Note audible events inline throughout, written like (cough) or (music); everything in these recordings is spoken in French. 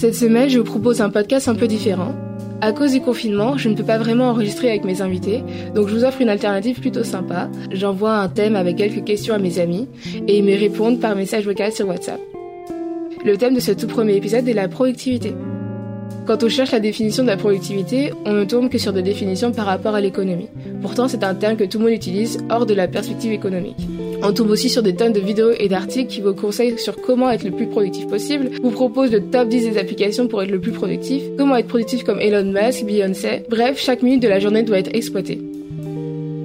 Cette semaine, je vous propose un podcast un peu différent. À cause du confinement, je ne peux pas vraiment enregistrer avec mes invités, donc je vous offre une alternative plutôt sympa. J'envoie un thème avec quelques questions à mes amis et ils me répondent par message vocal sur WhatsApp. Le thème de ce tout premier épisode est la productivité. Quand on cherche la définition de la productivité, on ne tombe que sur des définitions par rapport à l'économie. Pourtant, c'est un terme que tout le monde utilise hors de la perspective économique. On tombe aussi sur des tonnes de vidéos et d'articles qui vous conseillent sur comment être le plus productif possible, vous proposent le top 10 des applications pour être le plus productif, comment être productif comme Elon Musk, Beyoncé, bref, chaque minute de la journée doit être exploitée.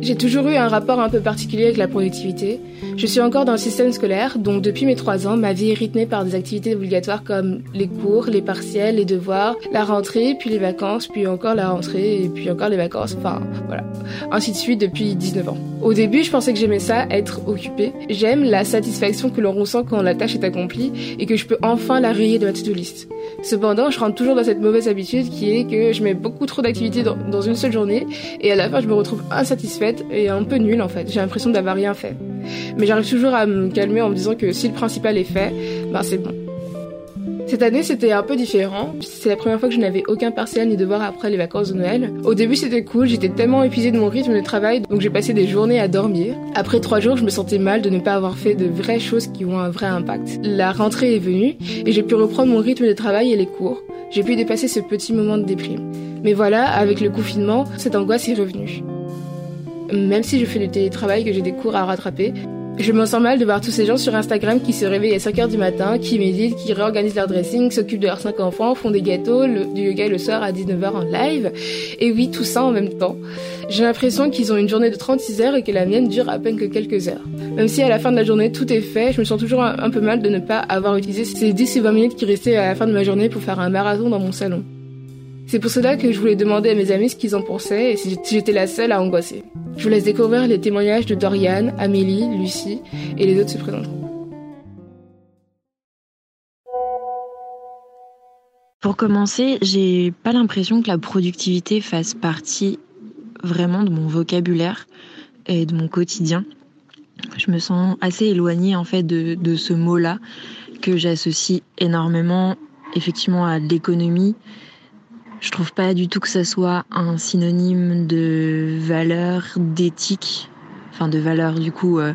J'ai toujours eu un rapport un peu particulier avec la productivité. Je suis encore dans le système scolaire, donc depuis mes trois ans, ma vie est rythmée par des activités obligatoires comme les cours, les partiels, les devoirs, la rentrée, puis les vacances, puis encore la rentrée, et puis encore les vacances, enfin voilà. Ainsi de suite depuis 19 ans. Au début, je pensais que j'aimais ça, être occupée. J'aime la satisfaction que l'on ressent quand la tâche est accomplie et que je peux enfin la rayer de ma to-do list. Cependant, je rentre toujours dans cette mauvaise habitude qui est que je mets beaucoup trop d'activités dans, une seule journée et à la fin, je me retrouve insatisfaite et un peu nul en fait. J'ai l'impression d'avoir rien fait. Mais j'arrive toujours à me calmer en me disant que si le principal est fait, ben c'est bon. Cette année, c'était un peu différent. C'est la première fois que je n'avais aucun partiel ni devoir après les vacances de Noël. Au début, c'était cool. J'étais tellement épuisée de mon rythme de travail, donc j'ai passé des journées à dormir. Après trois jours, je me sentais mal de ne pas avoir fait de vraies choses qui ont un vrai impact. La rentrée est venue et j'ai pu reprendre mon rythme de travail et les cours. J'ai pu dépasser ce petit moment de déprime. Mais voilà, avec le confinement, cette angoisse est revenue. Même si je fais du télétravail, que j'ai des cours à rattraper, je me sens mal de voir tous ces gens sur Instagram qui se réveillent à 5h du matin, qui méditent, qui réorganisent leur dressing, s'occupent de leurs 5 enfants, font des gâteaux, du yoga le soir à 19h en live. Et oui, tout ça en même temps. J'ai l'impression qu'ils ont une journée de 36 heures et que la mienne dure à peine que quelques heures. Même si à la fin de la journée tout est fait, je me sens toujours un, peu mal de ne pas avoir utilisé ces 10 ou 20 minutes qui restaient à la fin de ma journée pour faire un marathon dans mon salon. C'est pour cela que je voulais demander à mes amis ce qu'ils en pensaient et si j'étais la seule à angoisser. Je vous laisse découvrir les témoignages de Dorian, Amélie, Lucie et les autres se présenteront. Pour commencer, j'ai pas l'impression que la productivité fasse partie vraiment de mon vocabulaire et de mon quotidien. Je me sens assez éloignée en fait de, de ce mot-là que j'associe énormément effectivement à l'économie je trouve pas du tout que ça soit un synonyme de valeur, d'éthique, enfin de valeur du coup euh,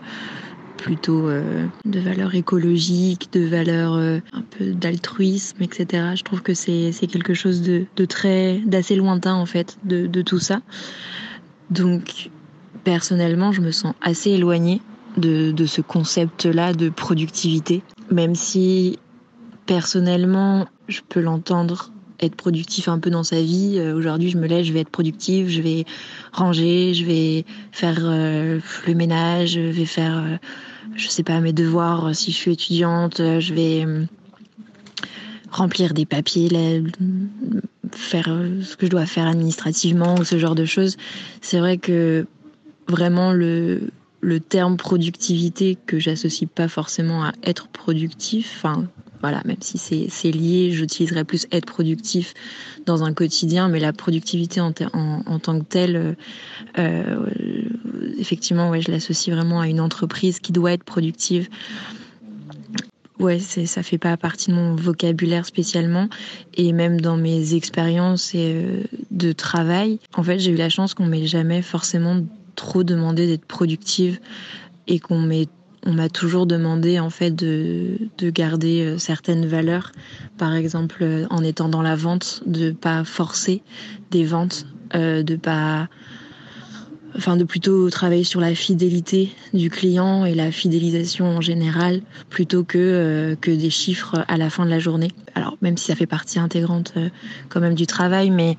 plutôt euh, de valeur écologique, de valeur euh, un peu d'altruisme, etc. Je trouve que c'est quelque chose de, de très d'assez lointain en fait de, de tout ça. Donc personnellement, je me sens assez éloignée de, de ce concept-là de productivité, même si personnellement, je peux l'entendre être productif un peu dans sa vie. Euh, aujourd'hui, je me lève, je vais être productive, je vais ranger, je vais faire euh, le ménage, je vais faire, euh, je sais pas, mes devoirs si je suis étudiante, je vais remplir des papiers, faire ce que je dois faire administrativement ou ce genre de choses. C'est vrai que vraiment le, le terme productivité que j'associe pas forcément à être productif, enfin voilà, même si c'est lié, j'utiliserais plus être productif dans un quotidien, mais la productivité en, tant que telle, euh, euh, effectivement, ouais, je l'associe vraiment à une entreprise qui doit être productive. Ouais, ça fait pas partie de mon vocabulaire spécialement, et même dans mes expériences euh, de travail, en fait, j'ai eu la chance qu'on m'ait jamais forcément trop demandé d'être productive et qu'on m'ait on m'a toujours demandé en fait de, de, garder euh, certaines valeurs, par exemple euh, en étant dans la vente, de pas forcer des ventes, euh, de pas, enfin de plutôt travailler sur la fidélité du client et la fidélisation en général, plutôt que que des chiffres à la fin de la journée. Alors même si ça fait partie intégrante quand même du travail, mais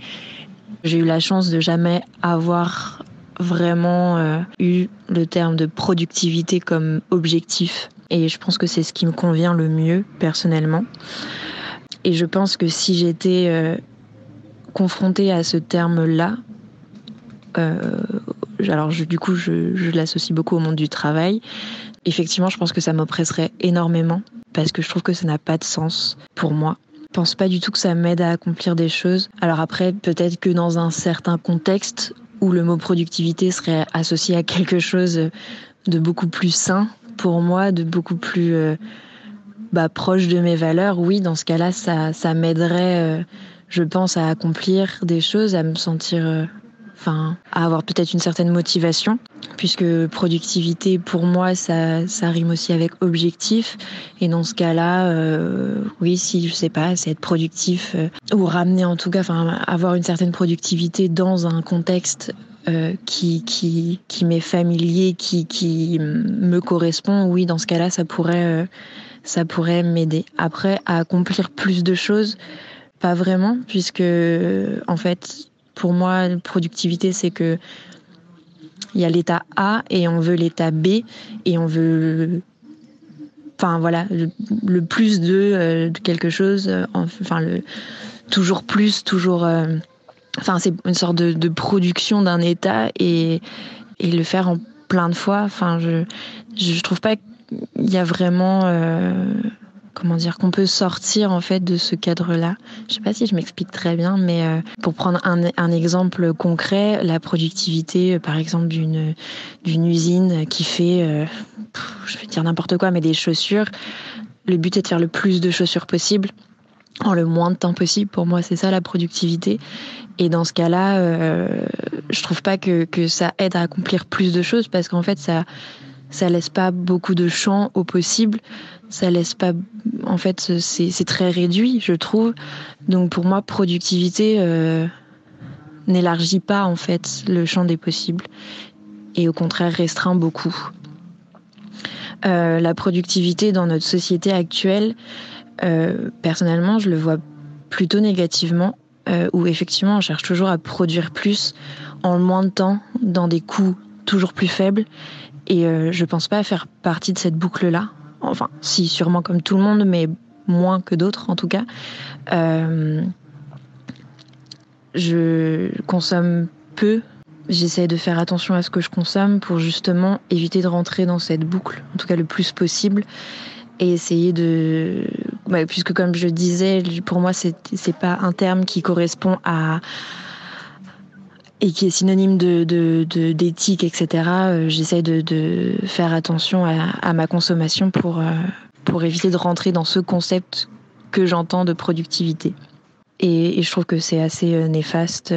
j'ai eu la chance de jamais avoir vraiment euh, eu le terme de productivité comme objectif. Et je pense que c'est ce qui me convient le mieux personnellement. Et je pense que si j'étais euh, confrontée à ce terme-là, euh, alors du coup je, je l'associe beaucoup au monde du travail, effectivement je pense que ça m'oppresserait énormément parce que je trouve que ça n'a pas de sens pour moi. Je pense pas du tout que ça m'aide à accomplir des choses. Alors après, peut-être que dans un certain contexte où le mot productivité serait associé à quelque chose de beaucoup plus sain pour moi, de beaucoup plus euh, bah, proche de mes valeurs, oui, dans ce cas-là, ça, ça m'aiderait, je pense, à accomplir des choses, à me sentir enfin, à avoir peut-être une certaine motivation, puisque productivité, pour moi, ça, ça rime aussi avec objectif. Et dans ce cas-là, euh, oui, si je sais pas, c'est être productif euh, ou ramener en tout cas, enfin, avoir une certaine productivité dans un contexte euh, qui, qui, qui m'est familier, qui, qui me correspond, oui, dans ce cas-là, ça pourrait, ça pourrait m'aider. Après, à accomplir plus de choses, pas vraiment, puisque en fait, pour moi, productivité, c'est que il y a l'état A et on veut l'état B et on veut enfin voilà le, plus euh, de, quelque chose euh, enfin le toujours plus toujours euh, enfin c'est une sorte de, production d'un état et, et le faire en plein de fois. Enfin je je trouve pas qu'il y a vraiment comment dire qu'on peut sortir en fait de ce cadre-là. Je sais pas si je m'explique très bien, mais euh, pour prendre un, exemple concret, la productivité, euh, par exemple d'une d'une usine qui fait, euh, je vais dire n'importe quoi, mais des chaussures. Le but est de faire le plus de chaussures possible en le moins de temps possible. Pour moi, c'est ça la productivité. Et dans ce cas-là, je trouve pas que, que ça aide à accomplir plus de choses parce qu'en fait, ça ça laisse pas beaucoup de champ au possible ça laisse pas en fait c'est très réduit je trouve. Donc pour moi productivité euh, n'élargit pas en fait le champ des possibles et au contraire restreint beaucoup. Euh, la productivité dans notre société actuelle euh, personnellement je le vois plutôt négativement où effectivement on cherche toujours à produire plus en moins de temps dans des coûts toujours plus faibles. Et je pense pas faire partie de cette boucle là Enfin, si, sûrement comme tout le monde, mais moins que d'autres en tout cas. Euh, je consomme peu. J'essaie de faire attention à ce que je consomme pour justement éviter de rentrer dans cette boucle, en tout cas le plus possible, et essayer de, bah, puisque comme je disais, pour moi c'est pas un terme qui correspond à et qui est synonyme de, d'éthique, etc. Euh, j'essaie de, faire attention à, ma consommation pour, euh, pour éviter de rentrer dans ce concept que j'entends de productivité. Et, je trouve que c'est assez euh, néfaste,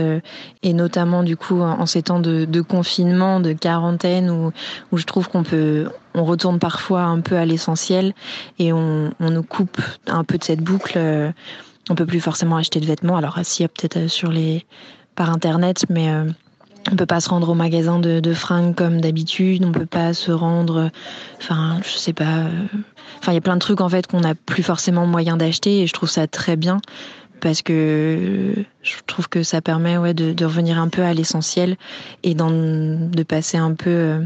et notamment du coup en ces temps de, confinement, de quarantaine, où, où je trouve qu'on peut, on retourne parfois un peu à l'essentiel et on, on nous coupe un peu de cette boucle. On peut plus forcément acheter de vêtements. Alors, s'il y a peut-être sur les par internet, mais euh, on peut pas se rendre au magasin de, de fringues comme d'habitude, on peut pas se rendre, enfin, je sais pas, euh, enfin, il y a plein de trucs en fait qu'on n'a plus forcément moyen d'acheter et je trouve ça très bien parce que je trouve que ça permet ouais, de, revenir un peu à l'essentiel et de passer un peu, euh,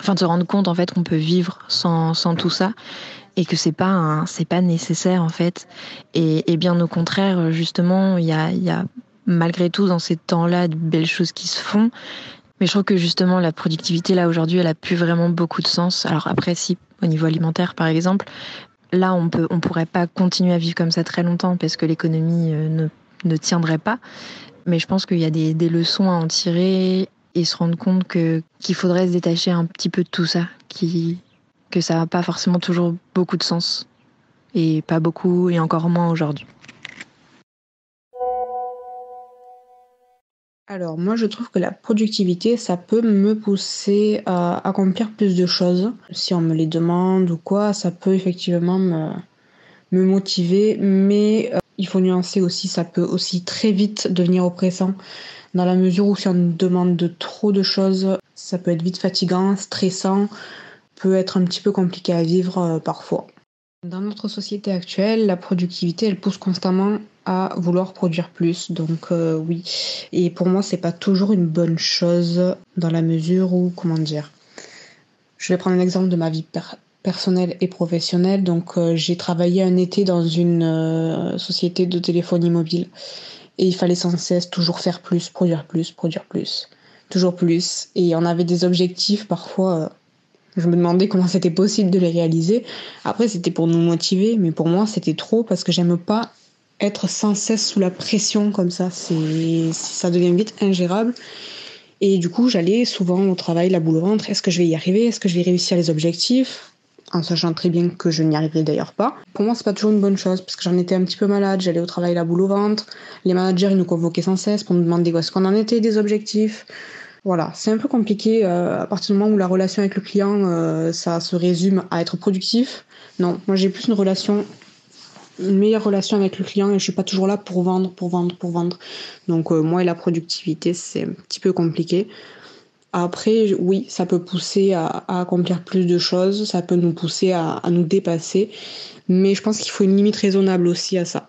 enfin, de se rendre compte en fait qu'on peut vivre sans, sans tout ça et que c'est pas c'est pas nécessaire en fait. Et, et bien au contraire justement il y a, y a malgré tout dans ces temps-là de belles choses qui se font. Mais je trouve que justement la productivité là aujourd'hui, elle a plus vraiment beaucoup de sens. Alors après, si au niveau alimentaire par exemple, là on peut, on pourrait pas continuer à vivre comme ça très longtemps parce que l'économie euh, ne, ne tiendrait pas. Mais je pense qu'il y a des, des leçons à en tirer et se rendre compte que qu'il faudrait se détacher un petit peu de tout ça, qui que ça n'a pas forcément toujours beaucoup de sens et pas beaucoup et encore moins aujourd'hui. Alors moi je trouve que la productivité ça peut me pousser à accomplir plus de choses. Si on me les demande ou quoi, ça peut effectivement me, motiver, mais euh, il faut nuancer aussi, ça peut aussi très vite devenir oppressant dans la mesure où si on demande de trop de choses, ça peut être vite fatigant, stressant, peut être un petit peu compliqué à vivre euh, parfois. Dans notre société actuelle, la productivité, elle pousse constamment vouloir produire plus. Donc euh, oui. Et pour moi, c'est pas toujours une bonne chose dans la mesure où, comment dire, je vais prendre un exemple de ma vie personnelle et professionnelle. Donc euh, j'ai travaillé un été dans une euh, société de téléphonie mobile et il fallait sans cesse toujours faire plus, produire plus, produire plus, toujours plus. Et on avait des objectifs parfois je me demandais comment c'était possible de les réaliser. Après, c'était pour nous motiver, mais pour moi, c'était trop parce que j'aime pas être sans cesse sous la pression comme ça. Ça devient vite ingérable. Et du coup, j'allais souvent au travail, la boule au ventre. Est-ce que je vais y arriver Est-ce que je vais réussir les objectifs en sachant très bien que je n'y arriverai d'ailleurs pas. Pour moi, c'est pas toujours une bonne chose parce que j'en étais un petit peu malade, j'allais au travail la boule au ventre, les managers ils nous convoquaient sans cesse pour nous demander où est-ce qu'on en était des objectifs. Voilà, c'est un peu compliqué euh, à partir du moment où la relation avec le client, euh, ça se résume à être productif. Non, moi j'ai plus une relation, une meilleure relation avec le client et je suis pas toujours là pour vendre, pour vendre, pour vendre. Donc euh, moi et la productivité, c'est un petit peu compliqué. Après, oui, ça peut pousser à, accomplir plus de choses, ça peut nous pousser à, à nous dépasser, mais je pense qu'il faut une limite raisonnable aussi à ça.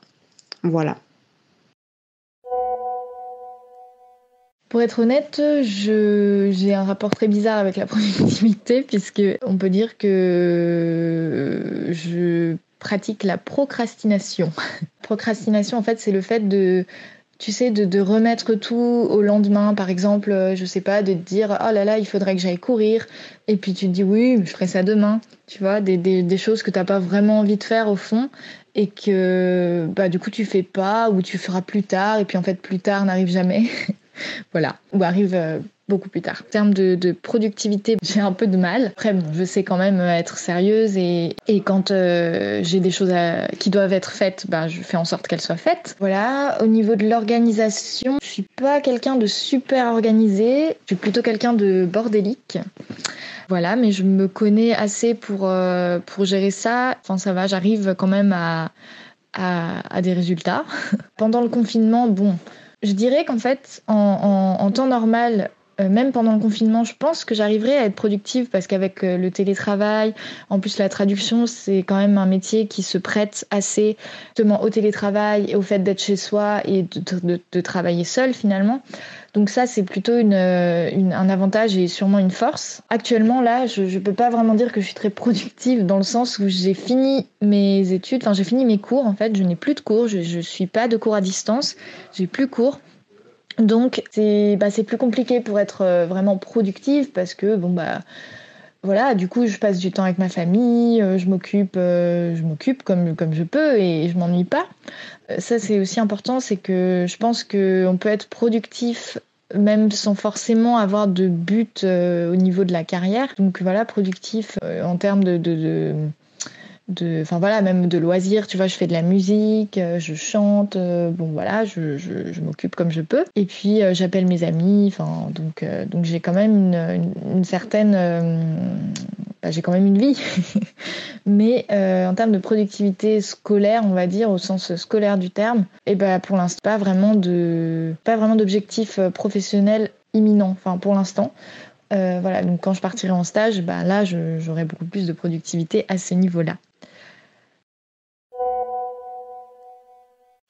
Voilà. Pour être honnête, j'ai un rapport très bizarre avec la (laughs) productivité puisque on peut dire que je pratique la procrastination. (laughs) procrastination, en fait, c'est le fait de tu sais, de, remettre tout au lendemain, par exemple, je sais pas, de te dire oh là là, il faudrait que j'aille courir, et puis tu te dis oui, je ferai ça demain, tu vois, des, des, choses que t'as pas vraiment envie de faire au fond, et que bah du coup tu fais pas, ou tu feras plus tard, et puis en fait plus tard n'arrive jamais. (laughs) voilà, ou arrive euh, beaucoup plus tard. En termes de, productivité, (laughs) j'ai un peu de mal. Après, bon, je sais quand même être sérieuse et, quand euh, j'ai des choses qui doivent être faites, ben, je fais en sorte qu'elles soient faites. Voilà, au niveau de l'organisation, je suis pas quelqu'un de super organisé, je suis plutôt quelqu'un de bordélique. Voilà, mais je me connais assez pour, euh, pour gérer ça. Enfin, ça va, j'arrive quand même à, à des résultats. (laughs) Pendant le confinement, bon, je dirais qu'en fait, en, temps normal, euh, même pendant le confinement, je pense que j'arriverai à être productive parce qu'avec euh, le télétravail, en plus la traduction, c'est quand même un métier qui se prête assez justement au télétravail et au fait d'être chez soi et de travailler seul finalement. Donc ça, c'est plutôt une, un avantage et sûrement une force. Actuellement, là, je ne peux pas vraiment dire que je suis très productive dans le sens où j'ai fini mes études, enfin j'ai fini mes cours en fait, je n'ai plus de cours, je ne suis pas de cours à distance, j'ai plus cours. Donc c'est bah, plus compliqué pour être euh, vraiment productive parce que bon bah voilà, du coup, je passe du temps avec ma famille, euh, je m'occupe, euh, je m'occupe comme, comme je peux et je m'ennuie pas. Ça, c'est aussi important, c'est que je pense qu'on peut être productif même sans forcément avoir de but au niveau de la carrière. Donc voilà, productif en termes de enfin voilà, même de loisirs, tu vois, je fais de la musique, euh, je chante, euh, bon voilà, je, m'occupe comme je peux. Et puis euh, j'appelle mes amis, enfin donc donc j'ai quand même une, certaine, bah, j'ai quand même une vie. (laughs) Mais en termes de productivité scolaire, on va dire au sens scolaire du terme, et eh ben pour l'instant pas vraiment de pas vraiment d'objectif professionnel imminent. Enfin pour l'instant. voilà, donc quand je partirai en stage, bah là, j'aurai beaucoup plus de productivité à ce niveau-là.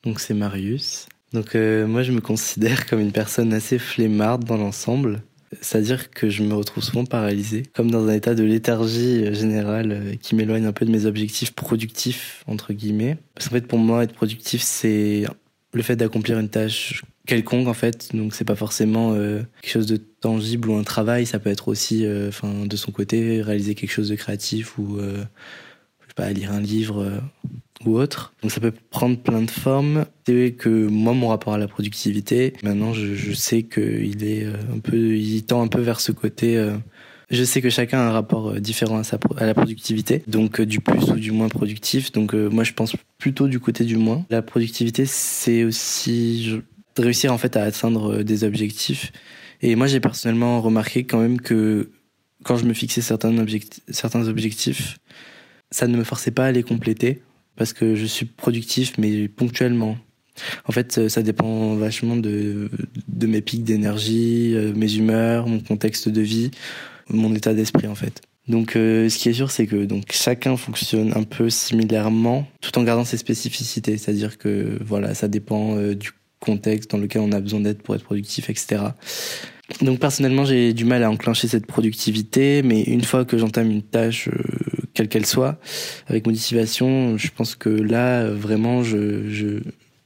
Donc c'est Marius. Donc euh, moi je me considère comme une personne assez flemmarde dans l'ensemble. C'est-à-dire que je me retrouve souvent paralysé, comme dans un état de léthargie euh, générale euh, qui m'éloigne un peu de mes objectifs productifs, entre guillemets. Parce qu'en fait, pour moi, être productif, c'est le fait d'accomplir une tâche quelconque, en fait. Donc, c'est pas forcément quelque chose de tangible ou un travail. Ça peut être aussi, enfin, de son côté, réaliser quelque chose de créatif ou, je sais pas, lire un livre ou autre. Donc ça peut prendre plein de formes. C'est que moi, mon rapport à la productivité, maintenant, je, je sais qu'il est euh, un peu, il tend un peu vers ce côté. Euh, je sais que chacun a un rapport euh, différent à, sa, à la productivité, donc du plus ou du moins productif. Donc moi, je pense plutôt du côté du moins. La productivité, c'est aussi réussir en fait à atteindre des objectifs. Et moi, j'ai personnellement remarqué quand même que quand je me fixais certains, objectifs, certains objectifs, ça ne me forçait pas à les compléter parce que je suis productif, mais ponctuellement. En fait, ça dépend vachement de, mes pics d'énergie, euh, mes humeurs, mon contexte de vie, mon état d'esprit en fait. Donc, euh, ce qui est sûr, c'est que donc chacun fonctionne un peu similairement, tout en gardant ses spécificités. C'est-à-dire que voilà, ça dépend euh, du contexte dans lequel on a besoin d'être pour être productif, etc. Donc personnellement, j'ai du mal à enclencher cette productivité, mais une fois que j'entame une tâche, quelle qu'elle soit, avec motivation, je pense que là, vraiment, je, je,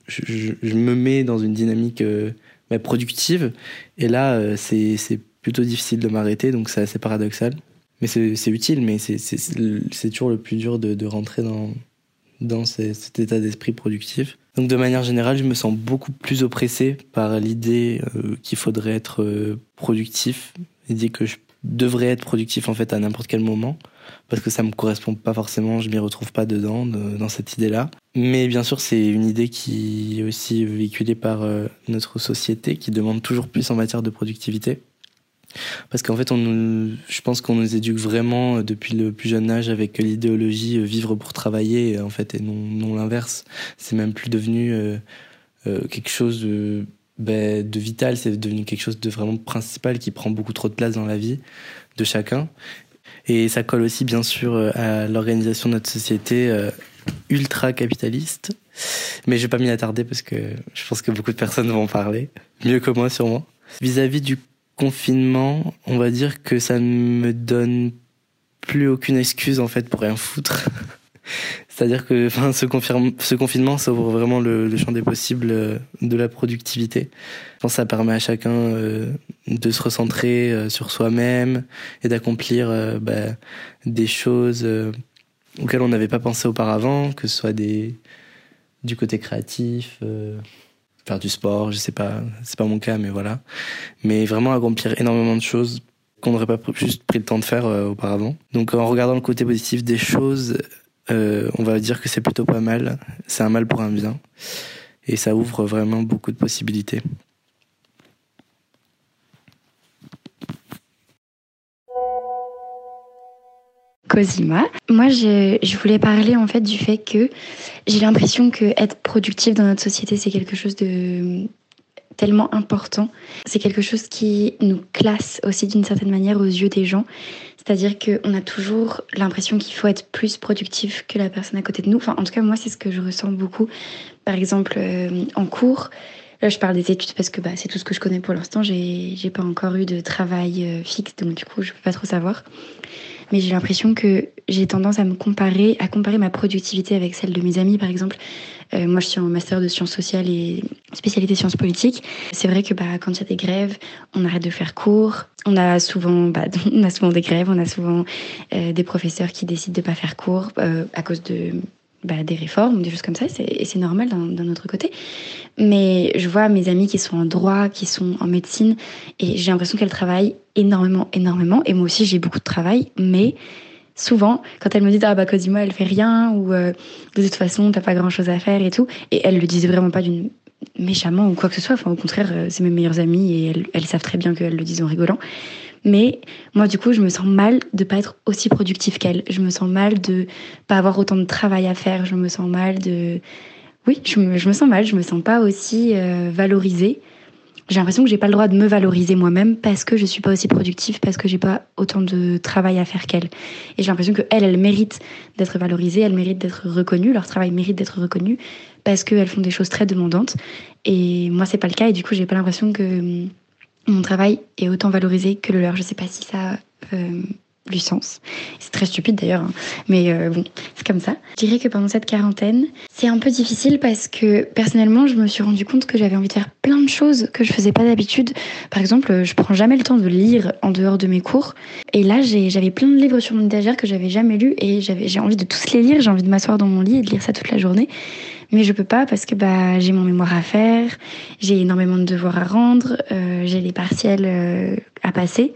je, je me mets dans une dynamique euh, bah, productive. Et là, euh, c'est, plutôt difficile de m'arrêter, donc c'est assez paradoxal. Mais c'est, utile, mais c'est toujours le plus dur de, de rentrer dans, dans cet état d'esprit productif. Donc de manière générale, je me sens beaucoup plus oppressé par l'idée euh, qu'il faudrait être productif, l'idée que je devrais être productif en fait à n'importe quel moment parce que ça me correspond pas forcément, je m'y retrouve pas dedans, dans cette idée-là. Mais bien sûr, c'est une idée qui est aussi véhiculée par euh, notre société, qui demande toujours plus en matière de productivité. Parce qu'en fait, on je pense qu'on nous éduque vraiment euh, depuis le plus jeune âge avec l'idéologie euh, vivre pour travailler, en fait, et non, l'inverse. C'est même plus devenu euh, quelque chose de, ben, de vital, c'est devenu quelque chose de vraiment principal qui prend beaucoup trop de place dans la vie de chacun. Et ça colle aussi, bien sûr, à l'organisation de notre société ultra capitaliste. Mais je vais pas m'y attarder parce que je pense que beaucoup de personnes vont en parler, mieux que moi sûrement. Vis-à-vis du confinement, on va dire que ça ne me donne plus aucune excuse en fait pour rien foutre. (laughs) C'est-à-dire que enfin, ce, confinement, ça ouvre vraiment le, champ des possibles euh, de la productivité. Je pense que ça permet à chacun euh, de se recentrer euh, sur soi-même et d'accomplir bah, des choses auxquelles on n'avait pas pensé auparavant, que ce soit des, du côté créatif, faire du sport, je sais pas, c'est pas mon cas, mais voilà. Mais vraiment accomplir énormément de choses qu'on n'aurait pas juste pris le temps de faire euh, auparavant. Donc en regardant le côté positif des choses, euh, on va dire que c'est plutôt pas mal. C'est un mal pour un bien. Et ça ouvre vraiment beaucoup de possibilités. Cosima. Moi, je, voulais parler en fait du fait que j'ai l'impression que être productif dans notre société, c'est quelque chose de tellement important. C'est quelque chose qui nous classe aussi d'une certaine manière aux yeux des gens. C'est-à-dire qu'on a toujours l'impression qu'il faut être plus productif que la personne à côté de nous. Enfin, en tout cas, moi, c'est ce que je ressens beaucoup. Par exemple, euh, en cours, Là, je parle des études parce que bah, c'est tout ce que je connais pour l'instant. J'ai, j'ai pas encore eu de travail euh, fixe, donc du coup, je peux pas trop savoir mais j'ai l'impression que j'ai tendance à me comparer, à comparer ma productivité avec celle de mes amis, par exemple. Euh, moi, je suis en master de sciences sociales et spécialité sciences politiques. C'est vrai que bah, quand il y a des grèves, on arrête de faire cours. On a souvent, bah, (laughs) on a souvent des grèves, on a souvent euh, des professeurs qui décident de pas faire cours euh, à cause de bah, des réformes, des choses comme ça, et c'est normal d'un autre côté. Mais je vois mes amis qui sont en droit, qui sont en médecine, et j'ai l'impression qu'elles travaillent énormément, énormément. Et moi aussi, j'ai beaucoup de travail, mais souvent, quand elles me disent ah bah Cosimo, elle fait rien, ou euh, de toute façon, t'as pas grand chose à faire et tout, et elles le disent vraiment pas d'une méchamment ou quoi que ce soit. Enfin, au contraire, euh, c'est mes meilleures amies et elles savent très bien qu'elles le disent en rigolant. Mais moi, du coup, je me sens mal de pas être aussi productive qu'elle. Je me sens mal de pas avoir autant de travail à faire. Je me sens mal de... Oui, je me, sens mal. Je me sens pas aussi euh, valorisée. J'ai l'impression que j'ai pas le droit de me valoriser moi-même parce que je suis pas aussi productive, parce que j'ai pas autant de travail à faire qu'elle. Et j'ai l'impression que elle, elle mérite d'être valorisée, elle mérite d'être reconnue, leur travail mérite d'être reconnu parce qu'elles font des choses très demandantes. Et moi, c'est pas le cas. Et du coup, j'ai pas l'impression que mon travail est autant valorisé que le leur. Je sais pas si ça euh, du sens. C'est très stupide d'ailleurs, hein. mais euh, bon, c'est comme ça. Je dirais que pendant cette quarantaine, c'est un peu difficile parce que personnellement, je me suis rendu compte que j'avais envie de faire plein de choses que je faisais pas d'habitude. Par exemple, je prends jamais le temps de lire en dehors de mes cours. Et là, j'avais plein de livres sur mon étagère que j'avais jamais lus et j'ai envie de tous les lire. J'ai envie de m'asseoir dans mon lit et de lire ça toute la journée mais je peux pas parce que bah j'ai mon mémoire à faire, j'ai énormément de devoirs à rendre, euh, j'ai les partiels euh, à passer.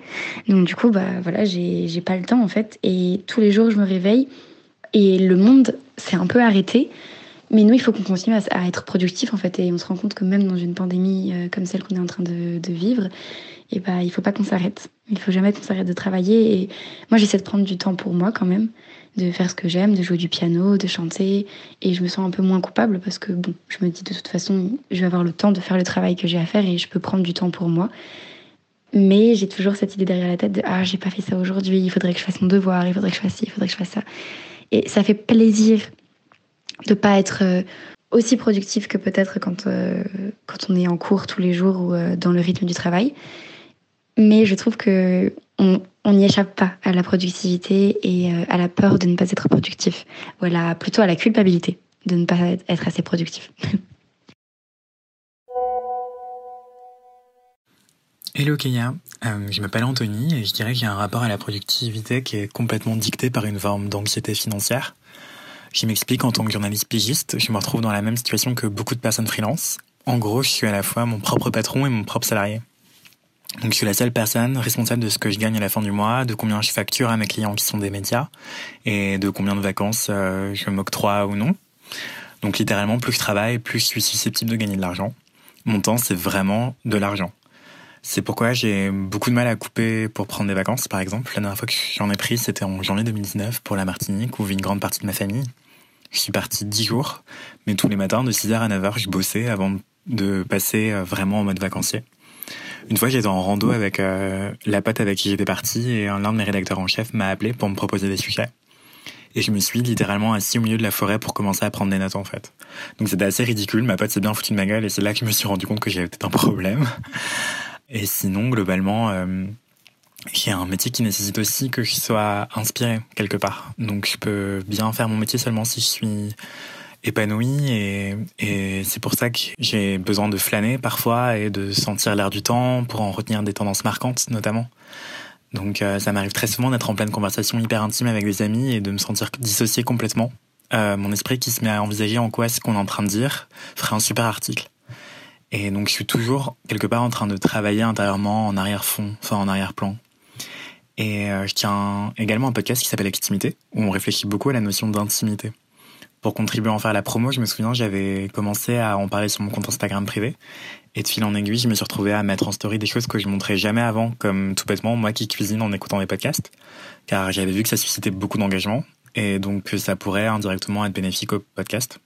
Donc du coup bah voilà, j'ai j'ai pas le temps en fait et tous les jours je me réveille et le monde s'est un peu arrêté. Mais nous, il faut qu'on continue à, être productif en fait, et on se rend compte que même dans une pandémie euh, comme celle qu'on est en train de, de vivre, et eh bah, il faut pas qu'on s'arrête. Il faut jamais qu'on s'arrête de travailler. Et moi, j'essaie de prendre du temps pour moi quand même de faire ce que j'aime, de jouer du piano, de chanter. Et je me sens un peu moins coupable parce que, bon, je me dis de toute façon, je vais avoir le temps de faire le travail que j'ai à faire et je peux prendre du temps pour moi. Mais j'ai toujours cette idée derrière la tête de Ah, j'ai pas fait ça aujourd'hui, il faudrait que je fasse mon devoir, il faudrait que je fasse ci, il faudrait que je fasse ça. Et ça fait plaisir de pas être euh, aussi productif que peut-être quand, euh, quand on est en cours tous les jours ou euh, dans le rythme du travail. Mais je trouve que on n'y échappe pas à la productivité et à la peur de ne pas être productif. Voilà, plutôt à la culpabilité de ne pas être assez productif. (laughs) Hello Kenya, je m'appelle Anthony et je dirais qu'il y a un rapport à la productivité qui est complètement dicté par une forme d'anxiété financière. Je m'explique, en tant que journaliste pigiste, je me retrouve dans la même situation que beaucoup de personnes freelance. En gros, je suis à la fois mon propre patron et mon propre salarié. Donc je suis la seule personne responsable de ce que je gagne à la fin du mois, de combien je facture à mes clients qui sont des médias et de combien de vacances euh, je m'octroie ou non. Donc littéralement, plus je travaille, plus je suis susceptible de gagner de l'argent. Mon temps, c'est vraiment de l'argent. C'est pourquoi j'ai beaucoup de mal à couper pour prendre des vacances, par exemple. La dernière fois que j'en ai pris, c'était en janvier 2019 pour la Martinique, où vit une grande partie de ma famille. Je suis parti dix jours, mais tous les matins, de 6h à 9h, je bossais avant de passer euh, vraiment en mode vacancier. Une fois, j'étais en rando avec euh, la pote avec qui j'étais parti et l'un de mes rédacteurs en chef m'a appelé pour me proposer des sujets. Et je me suis littéralement assis au milieu de la forêt pour commencer à prendre des notes en fait. Donc c'était assez ridicule, ma pote s'est bien foutue de ma gueule et c'est là que je me suis rendu compte que j'avais peut-être un problème. Et sinon, globalement, euh, j'ai un métier qui nécessite aussi que je sois inspiré quelque part. Donc je peux bien faire mon métier seulement si je suis épanoui et, et c'est pour ça que j'ai besoin de flâner parfois et de sentir l'air du temps pour en retenir des tendances marquantes notamment. Donc euh, ça m'arrive très souvent d'être en pleine conversation hyper intime avec des amis et de me sentir dissocié complètement. Euh, mon esprit qui se met à envisager en quoi ce qu'on est en train de dire ferait un super article. Et donc je suis toujours quelque part en train de travailler intérieurement en arrière-fond, enfin en arrière-plan. Et euh, je tiens également un podcast qui s'appelle Extimité, où on réfléchit beaucoup à la notion d'intimité pour contribuer à en faire la promo, je me souviens, j'avais commencé à en parler sur mon compte Instagram privé. Et de fil en aiguille, je me suis retrouvé à mettre en story des choses que je montrais jamais avant, comme tout bêtement, moi qui cuisine en écoutant des podcasts. Car j'avais vu que ça suscitait beaucoup d'engagement. Et donc, ça pourrait indirectement être bénéfique au podcast.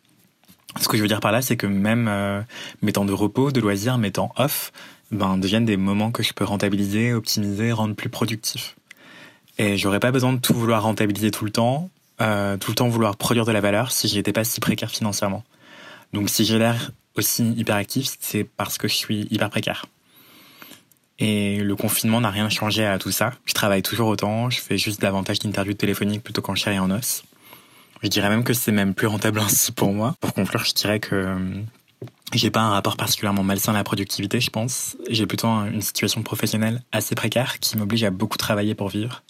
Ce que je veux dire par là, c'est que même euh, mes temps de repos, de loisirs, mes temps off, ben, deviennent des moments que je peux rentabiliser, optimiser, rendre plus productifs. Et j'aurais pas besoin de tout vouloir rentabiliser tout le temps, euh, tout le temps vouloir produire de la valeur si je n'étais pas si précaire financièrement. Donc si j'ai l'air aussi hyperactif, c'est parce que je suis hyper précaire. Et le confinement n'a rien changé à tout ça. Je travaille toujours autant, je fais juste davantage d'interviews téléphoniques plutôt qu'en chair et en os. Je dirais même que c'est même plus rentable ainsi pour moi. Pour conclure, je dirais que euh, j'ai pas un rapport particulièrement malsain à la productivité, je pense. J'ai plutôt une situation professionnelle assez précaire qui m'oblige à beaucoup travailler pour vivre.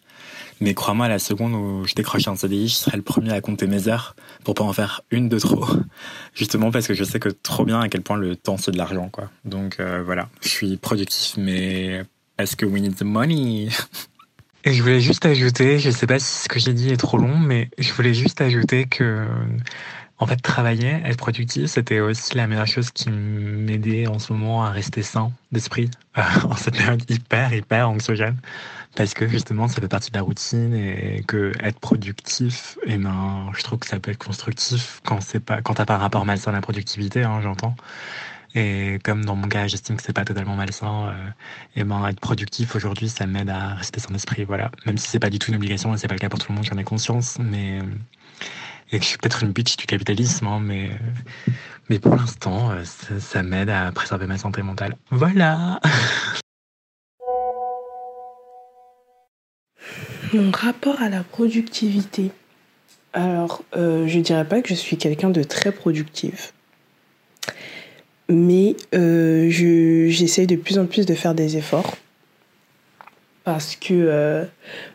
Mais crois-moi, la seconde où je décroche un CDI, je serai le premier à compter mes heures pour pas en faire une de trop. (laughs) Justement parce que je sais que trop bien à quel point le temps c'est de l'argent. Donc euh, voilà, je suis productif, mais parce que we need the money? (laughs) Et je voulais juste ajouter, je sais pas si ce que j'ai dit est trop long, mais je voulais juste ajouter que en fait, travailler, être productif, c'était aussi la meilleure chose qui m'aidait en ce moment à rester sain d'esprit euh, (laughs) en cette période hyper, hyper anxiogène. Parce que justement, ça fait partie de la routine et que être productif, et eh ben, je trouve que ça peut être constructif quand c'est pas, quand t'as pas un rapport malsain à la productivité, hein, j'entends. Et comme dans mon cas, j'estime que c'est pas totalement malsain, euh, et ben être productif aujourd'hui, ça m'aide à rester sans esprit, voilà. Même si c'est pas du tout une obligation, et c'est pas le cas pour tout le monde, j'en ai conscience, mais et je suis peut-être une bitch du capitalisme, hein, mais, mais pour l'instant, euh, ça, m'aide à préserver ma santé mentale. Voilà (laughs) Mon rapport à la productivité. Alors, euh, je dirais pas que je suis quelqu'un de très productif. Mais euh, j'essaye de plus en plus de faire des efforts parce que euh,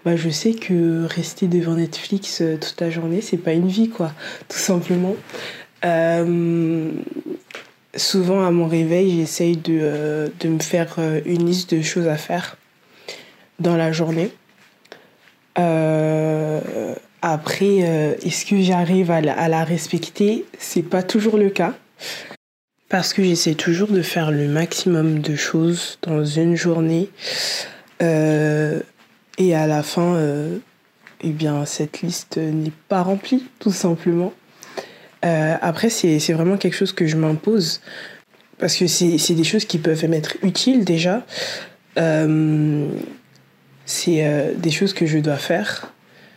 bah, je sais que rester devant Netflix euh, toute la journée, c'est pas une vie, quoi, tout simplement. Souvent, à mon réveil, j'essaye de, de, me faire une liste de choses à faire dans la journée. après, est-ce que j'arrive à, à la respecter? C'est pas toujours le cas. Parce que j'essaie toujours de faire le maximum de choses dans une journée. Euh, et à la fin, euh, eh bien, cette liste n'est pas remplie, tout simplement. Euh, après, c'est vraiment quelque chose que je m'impose parce que c'est des choses qui peuvent m'être utiles déjà. c'est des choses que je dois faire,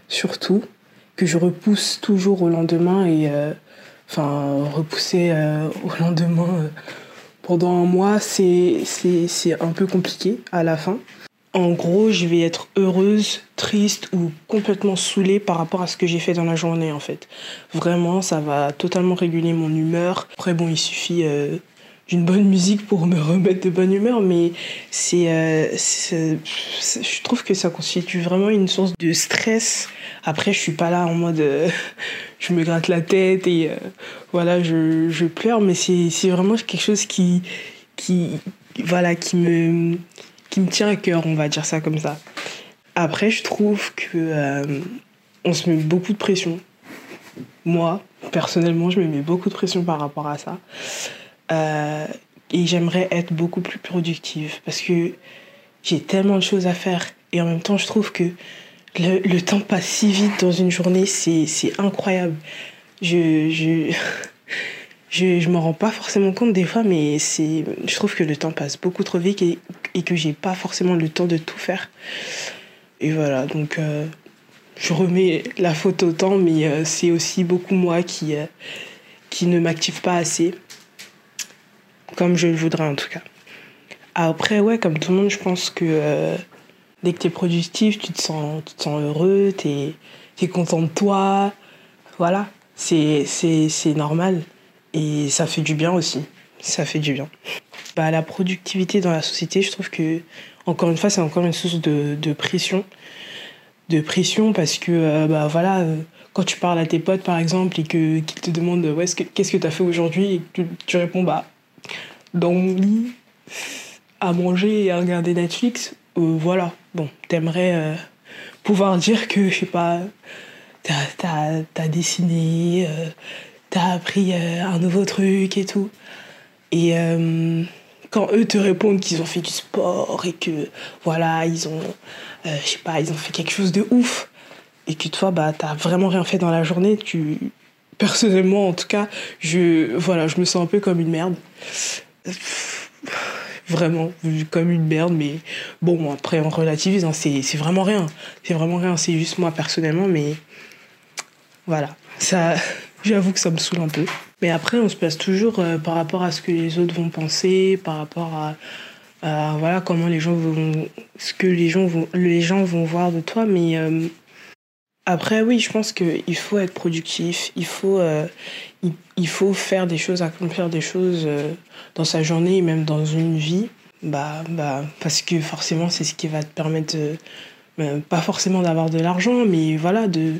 surtout, que je repousse toujours au lendemain et enfin, repousser au lendemain pendant un mois, c'est un peu compliqué à la fin en gros, je vais être heureuse, triste ou complètement saoulée par rapport à ce que j'ai fait dans la journée en fait. Vraiment, ça va totalement réguler mon humeur. Après bon, il suffit euh, d'une bonne musique pour me remettre de bonne humeur, mais c'est, euh, je trouve que ça constitue vraiment une source de stress. Après, je suis pas là en mode euh, (laughs) je me gratte la tête et voilà, je, je pleure, mais c'est, c'est vraiment quelque chose qui qui voilà qui me qui me tient à cœur, on va dire ça comme ça. Après, je trouve que euh, on se met beaucoup de pression. Moi, personnellement, je me mets beaucoup de pression par rapport à ça. Euh, et j'aimerais être beaucoup plus productive parce que j'ai tellement de choses à faire. Et en même temps, je trouve que le, le temps passe si vite dans une journée, c'est incroyable. Je, je, (laughs) je, je m'en rends pas forcément compte des fois, mais je trouve que le temps passe beaucoup trop vite et, et que j'ai pas forcément le temps de tout faire. Et voilà, donc euh, je remets la faute au temps, mais euh, c'est aussi beaucoup moi qui, qui ne m'active pas assez, comme je le voudrais en tout cas. Après, ouais, comme tout le monde, je pense que dès que tu es productif, tu te sens, tu te sens heureux, tu es, content de toi. Voilà, c'est normal. Et ça fait du bien aussi. Ça fait du bien. Bah, la productivité dans la société, je trouve que, encore une fois, c'est encore une source de, de, pression. De pression parce que, euh, bah voilà, euh, quand tu parles à tes potes, par exemple, et qu'ils te demandent qu'est-ce que tu as fait aujourd'hui, et que tu, tu, réponds, bah, dans mon lit, à manger et à regarder Netflix, euh, voilà. Bon, t'aimerais euh, pouvoir dire que, je sais pas, t'as as, dessiné, euh, t'as appris un nouveau truc et tout. Et quand eux te répondent qu'ils ont fait du sport et que, voilà, ils ont, je sais pas, ils ont fait quelque chose de ouf, et que toi, bah, t'as vraiment rien fait dans la journée, tu. Personnellement, en tout cas, je, voilà, je me sens un peu comme une merde vraiment comme une merde mais bon après on relativise hein, c'est vraiment rien. C'est vraiment rien c'est juste moi personnellement mais voilà. Ça (laughs) j'avoue que ça me saoule un peu. Mais après on se place toujours euh, par rapport à ce que les autres vont penser par rapport à, à voilà comment les gens vont ce que les gens vont les gens vont voir de toi mais euh, après oui je pense que il faut être productif il faut euh, il, faut faire des choses accomplir des choses euh, dans sa journée et même dans une vie. Bah bah parce que forcément c'est ce qui va te permettre euh, pas forcément d'avoir de l'argent mais voilà de,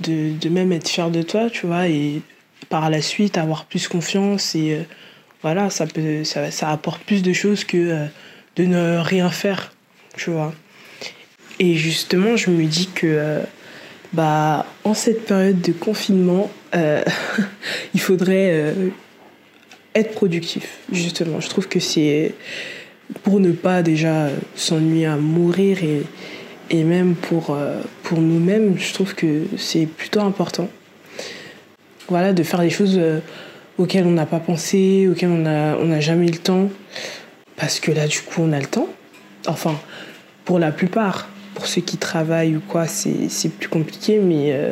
de de même être fier de toi tu vois et par la suite avoir plus confiance et voilà ça peut ça, ça apporte plus de choses que de ne rien faire tu vois. Et justement je me dis que bah en cette période de confinement euh, (laughs) il faudrait euh, être productif justement. Je trouve que c'est pour ne pas déjà s'ennuyer à mourir et, et même pour, euh, pour nous-mêmes je trouve que c'est plutôt important. Voilà de faire des choses euh, auxquelles on n'a pas pensé auxquelles on n'a on a jamais eu le temps. Parce que là du coup on a le temps. Enfin pour la plupart pour ceux qui travaillent ou quoi c'est plus compliqué mais euh,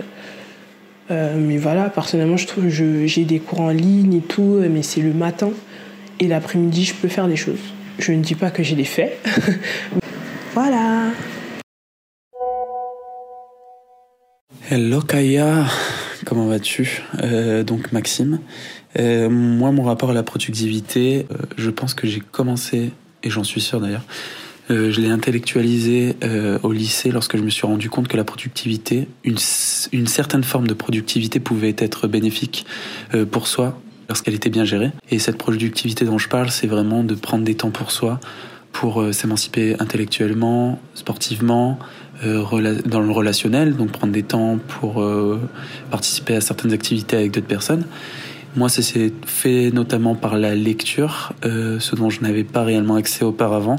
euh, mais voilà personnellement je trouve j'ai des cours en ligne et tout mais c'est le matin et l'après-midi je peux faire des choses. Je ne dis pas que j'ai les faits. (laughs) Voilà. Hello Kaya, comment vas-tu? Euh, Donc Maxime, euh, moi mon rapport à la productivité, euh, je pense que j'ai commencé, et j'en suis sûr d'ailleurs, euh, je l'ai intellectualisé euh, au lycée lorsque je me suis rendu compte que la productivité, une, une certaine forme de productivité pouvait être bénéfique euh, pour soi lorsqu'elle était bien gérée. Et cette productivité dont je parle, c'est vraiment de prendre des temps pour soi, pour euh, s'émanciper intellectuellement, sportivement, euh, dans le relationnel, donc prendre des temps pour participer à certaines activités avec d'autres personnes. Moi, ça s'est fait notamment par la lecture, euh, ce dont je n'avais pas réellement accès auparavant,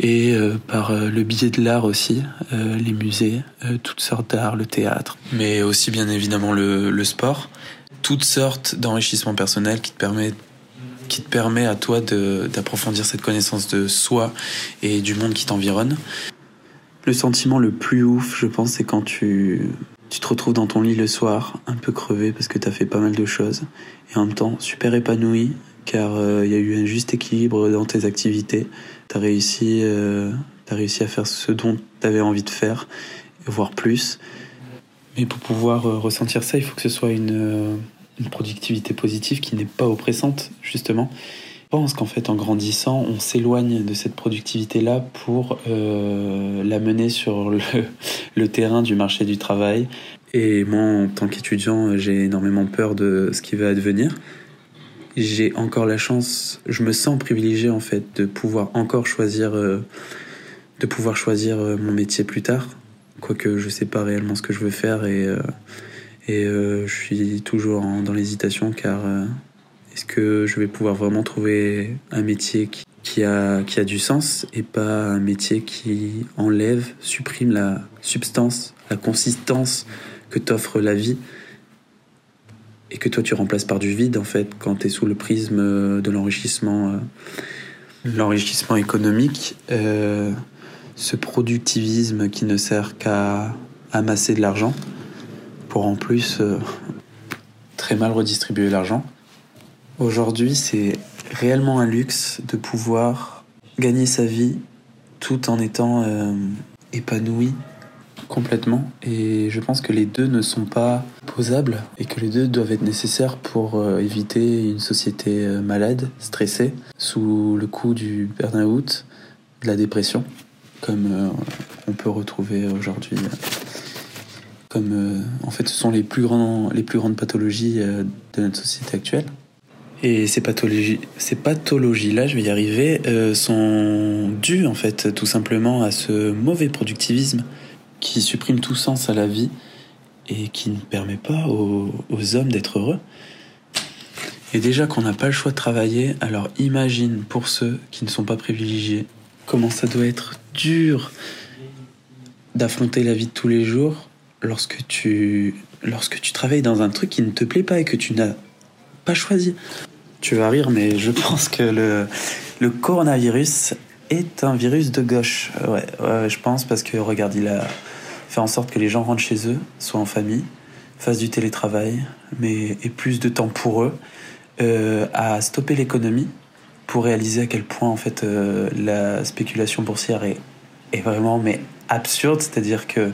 et euh, par euh, le biais de l'art aussi, les musées, toutes sortes d'art, le théâtre, mais aussi bien évidemment le, le sport, toutes sortes d'enrichissements personnels qui te permettent qui te permet à toi d'approfondir cette connaissance de soi et du monde qui t'environne. Le sentiment le plus ouf, je pense, c'est quand tu, tu te retrouves dans ton lit le soir, un peu crevé parce que tu as fait pas mal de choses, et en même temps super épanoui, car il euh, y a eu un juste équilibre dans tes activités. Tu as, réussi, euh, as réussi à faire ce dont tu avais envie de faire, voire plus. Mais pour pouvoir euh, ressentir ça, il faut que ce soit une productivité positive qui n'est pas oppressante, justement. Je pense qu'en fait, en grandissant, on s'éloigne de cette productivité-là pour euh, la mener sur (laughs) le, terrain du marché du travail. Et moi, en tant qu'étudiant, j'ai énormément peur de ce qui va advenir. j'ai encore la chance, je me sens privilégié en fait de pouvoir encore choisir, euh, de pouvoir choisir euh, mon métier plus tard, quoique je sais pas réellement ce que je veux faire et euh, et je suis toujours dans l'hésitation car est-ce que je vais pouvoir vraiment trouver un métier qui, a, qui a du sens et pas un métier qui enlève, supprime la substance, la consistance que t'offre la vie et que toi tu remplaces par du vide en fait quand tu es sous le prisme euh, de l'enrichissement euh, l'enrichissement économique euh, ce productivisme qui ne sert qu'à amasser de l'argent pour en plus très mal redistribuer l'argent aujourd'hui c'est réellement un luxe de pouvoir gagner sa vie tout en étant épanoui Complètement. Et je pense que les deux ne sont pas posables et que les deux doivent être nécessaires pour euh, éviter une société euh, malade, stressée, sous le coup du burn-out, de la dépression, comme euh, on peut retrouver aujourd'hui. Comme en fait, ce sont les plus, grands, les plus grandes pathologies de notre société actuelle. Et ces pathologies, ces pathologies-là, je vais y arriver, sont dues en fait tout simplement à ce mauvais productivisme qui supprime tout sens à la vie et qui ne permet pas aux, hommes d'être heureux. Et déjà qu'on n'a pas le choix de travailler, alors imagine pour ceux qui ne sont pas privilégiés, comment ça doit être dur d'affronter la vie de tous les jours lorsque tu, lorsque tu travailles dans un truc qui ne te plaît pas et que tu n'as pas choisi. Tu vas rire, mais je pense que le, coronavirus est un virus de gauche. Ouais, je pense parce que regarde, il a fait en sorte que les gens rentrent chez eux, soient en famille, fassent du télétravail, mais aient plus de temps pour eux, euh, à stopper l'économie pour réaliser à quel point en fait euh, la spéculation boursière est, est vraiment mais absurde, c'est-à-dire que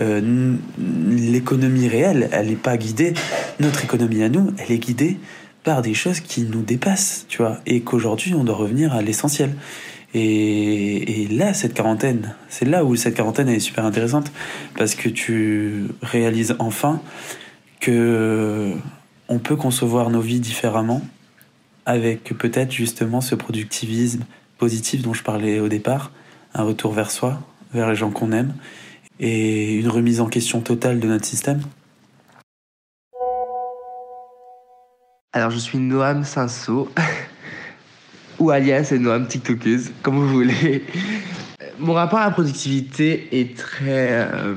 euh, l'économie réelle, elle n'est pas guidée, notre économie à nous, elle est guidée par des choses qui nous dépassent, tu vois, et qu'aujourd'hui on doit revenir à l'essentiel. Et, là, cette quarantaine, c'est là où cette quarantaine est super intéressante parce que tu réalises enfin que on peut concevoir nos vies différemment avec peut-être justement ce productivisme positif dont je parlais au départ, un retour vers soi, vers les gens qu'on aime et une remise en question totale de notre système. Alors je suis Noam Sanso. (laughs) ou alias Noam TikTokeuse, comme vous voulez. Mon rapport à la productivité est très euh,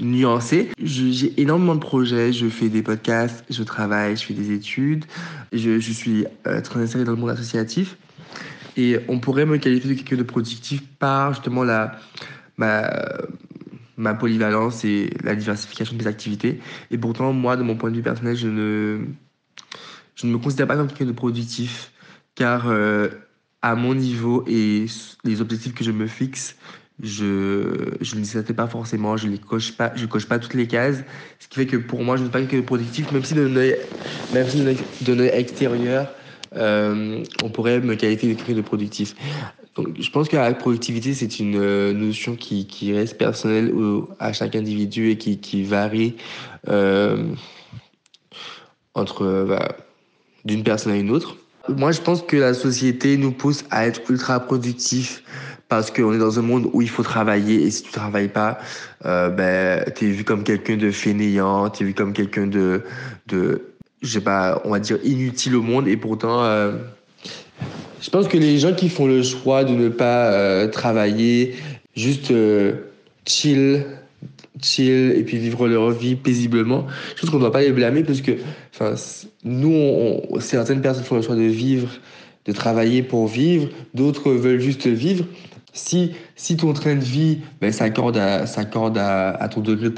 nuancé. J'ai énormément de projets, je fais des podcasts, je travaille, je fais des études, je, suis euh, très inséré dans le monde associatif. Et on pourrait me qualifier de quelqu'un de productif par justement la, ma, ma polyvalence et la diversification des activités. Et pourtant, moi, de mon point de vue personnel, je ne, je ne me considère pas comme quelqu'un de productif car euh, à mon niveau et les objectifs que je me fixe, je, je ne les atteins pas forcément, je ne coche pas, je coche pas toutes les cases, ce qui fait que pour moi, je ne suis pas quelqu'un de productif, même si d'un œil, même si extérieur, euh, on pourrait me qualifier de quelqu'un de productif. Donc, je pense que la productivité, c'est une euh, notion qui, qui reste personnelle à chaque individu et qui, qui varie entre bah, d'une personne à une autre. Moi, je pense que la société nous pousse à être ultra productifs parce qu'on est dans un monde où il faut travailler et si tu travailles pas, euh, ben, t'es vu comme quelqu'un de fainéant, t'es vu comme quelqu'un de, de, je sais pas, on va dire inutile au monde et pourtant, euh, je pense que les gens qui font le choix de ne pas euh, travailler, juste euh, chill, et puis vivre leur vie paisiblement. Je pense qu'on ne doit pas les blâmer parce que enfin, nous, certaines personnes font le choix de vivre, de travailler pour vivre, d'autres veulent juste vivre. Si, si ton train de vie ben, s'accorde à, à, à ton degré de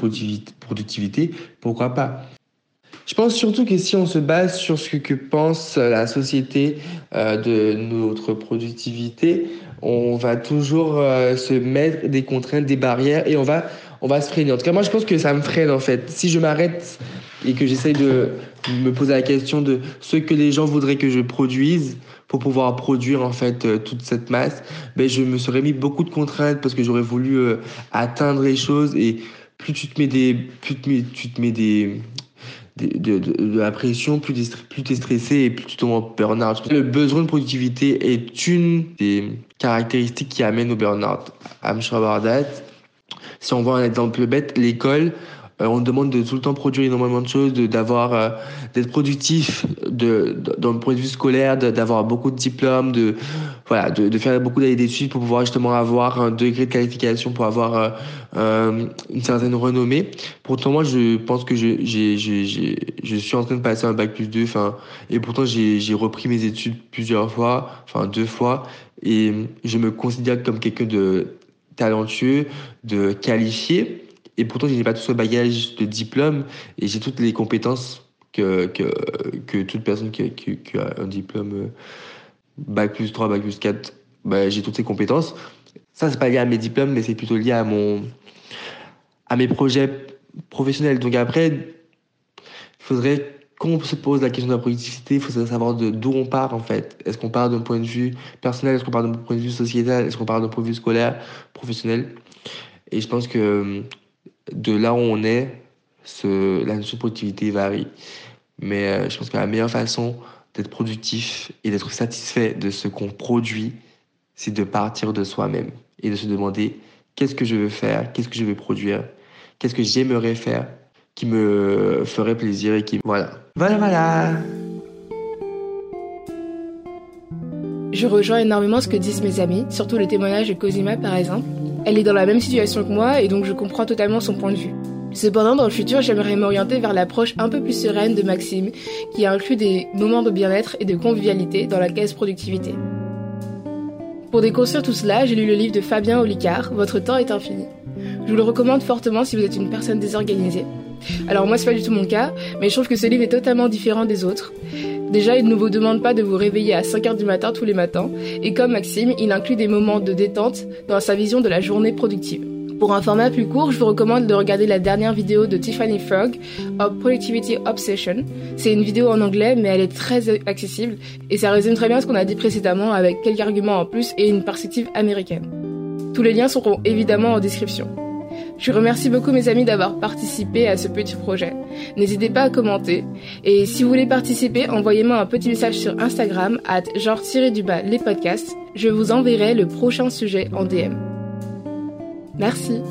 productivité, pourquoi pas? Je pense surtout que si on se base sur ce que pense la société euh, de notre productivité, on va toujours euh, se mettre des contraintes, des barrières et on va on va se freiner. En tout cas, moi, je pense que ça me freine, en fait. Si je m'arrête et que j'essaye de me poser la question de ce que les gens voudraient que je produise pour pouvoir produire, en fait, euh, toute cette masse, ben, je me serais mis beaucoup de contraintes parce que j'aurais voulu euh, atteindre les choses et plus tu te mets des, plus tu te mets des, de, de, la pression, plus tu es stressé et plus tu tombes en burn-out. Le besoin de productivité est une des caractéristiques qui amènent au burn-out. That. Si on voit un exemple bête, l'école, euh, on demande de tout le temps produire énormément de choses, d'avoir, euh, d'être productif de, dans le point de vue scolaire, d'avoir beaucoup de diplômes, de, voilà, de, faire beaucoup d'années d'études pour pouvoir justement avoir un degré de qualification, pour avoir euh, une certaine renommée. Pourtant, moi, je pense que je, j'ai, j'ai, je suis en train de passer un bac plus 2, enfin, et pourtant, j'ai, j'ai repris mes études plusieurs fois, enfin, deux fois, et je me considère comme quelqu'un de talentueux, de qualifié. Et pourtant, je n'ai pas tout ce bagage de diplôme et j'ai toutes les compétences que, que, que toute personne qui, qui, a un diplôme euh, Bac plus 3, Bac plus 4, bah, j'ai toutes ces compétences. Ça, c'est pas lié à mes diplômes, mais c'est plutôt lié à, mon, à mes projets professionnels. Donc après, il faudrait qu'on se pose la question de la productivité, il faudrait savoir d'où on part en fait. Est-ce qu'on part d'un point de vue personnel, est-ce qu'on part d'un point de vue sociétal, est-ce qu'on part d'un point de vue scolaire, professionnel? Et je pense que de là où on est, la notion de productivité varie. Mais euh, je pense que la meilleure façon d'être productif et d'être satisfait de ce qu'on produit, c'est de partir de soi-même et de se demander qu'est-ce que je veux faire, qu'est-ce que je veux produire, qu'est-ce que j'aimerais faire? Qui me ferait plaisir et qui... Voilà. Voilà, voilà. Je rejoins énormément ce que disent mes amis, surtout les témoignages de Cosima par exemple. Elle est dans la même situation que moi et donc je comprends totalement son point de vue. Cependant, dans le futur, j'aimerais m'orienter vers l'approche un peu plus sereine de Maxime, qui inclut des moments de bien-être et de convivialité dans la caisse productivité. Pour déconstruire tout cela, j'ai lu le livre de Fabien Olicard, Votre temps est infini. Je vous le recommande fortement si vous êtes une personne désorganisée. Alors moi, c'est pas du tout mon cas, mais je trouve que ce livre est totalement différent des autres. Déjà, il ne vous demande pas de vous réveiller à 5 heures du matin tous les matins, et comme Maxime, il inclut des moments de détente dans sa vision de la journée productive. Pour un format plus court, je vous recommande de regarder la dernière vidéo de Tiffany Frog, Productivity Obsession. C'est une vidéo en anglais, mais elle est très accessible, et ça résume très bien ce qu'on a dit précédemment avec quelques arguments en plus et une perspective américaine. Tous les liens seront évidemment en description. Je remercie beaucoup mes amis d'avoir participé à ce petit projet. N'hésitez pas à commenter. Et si vous voulez participer, envoyez-moi un petit message sur Instagram, at genre-du-bas les podcasts. Je vous enverrai le prochain sujet en DM. Merci.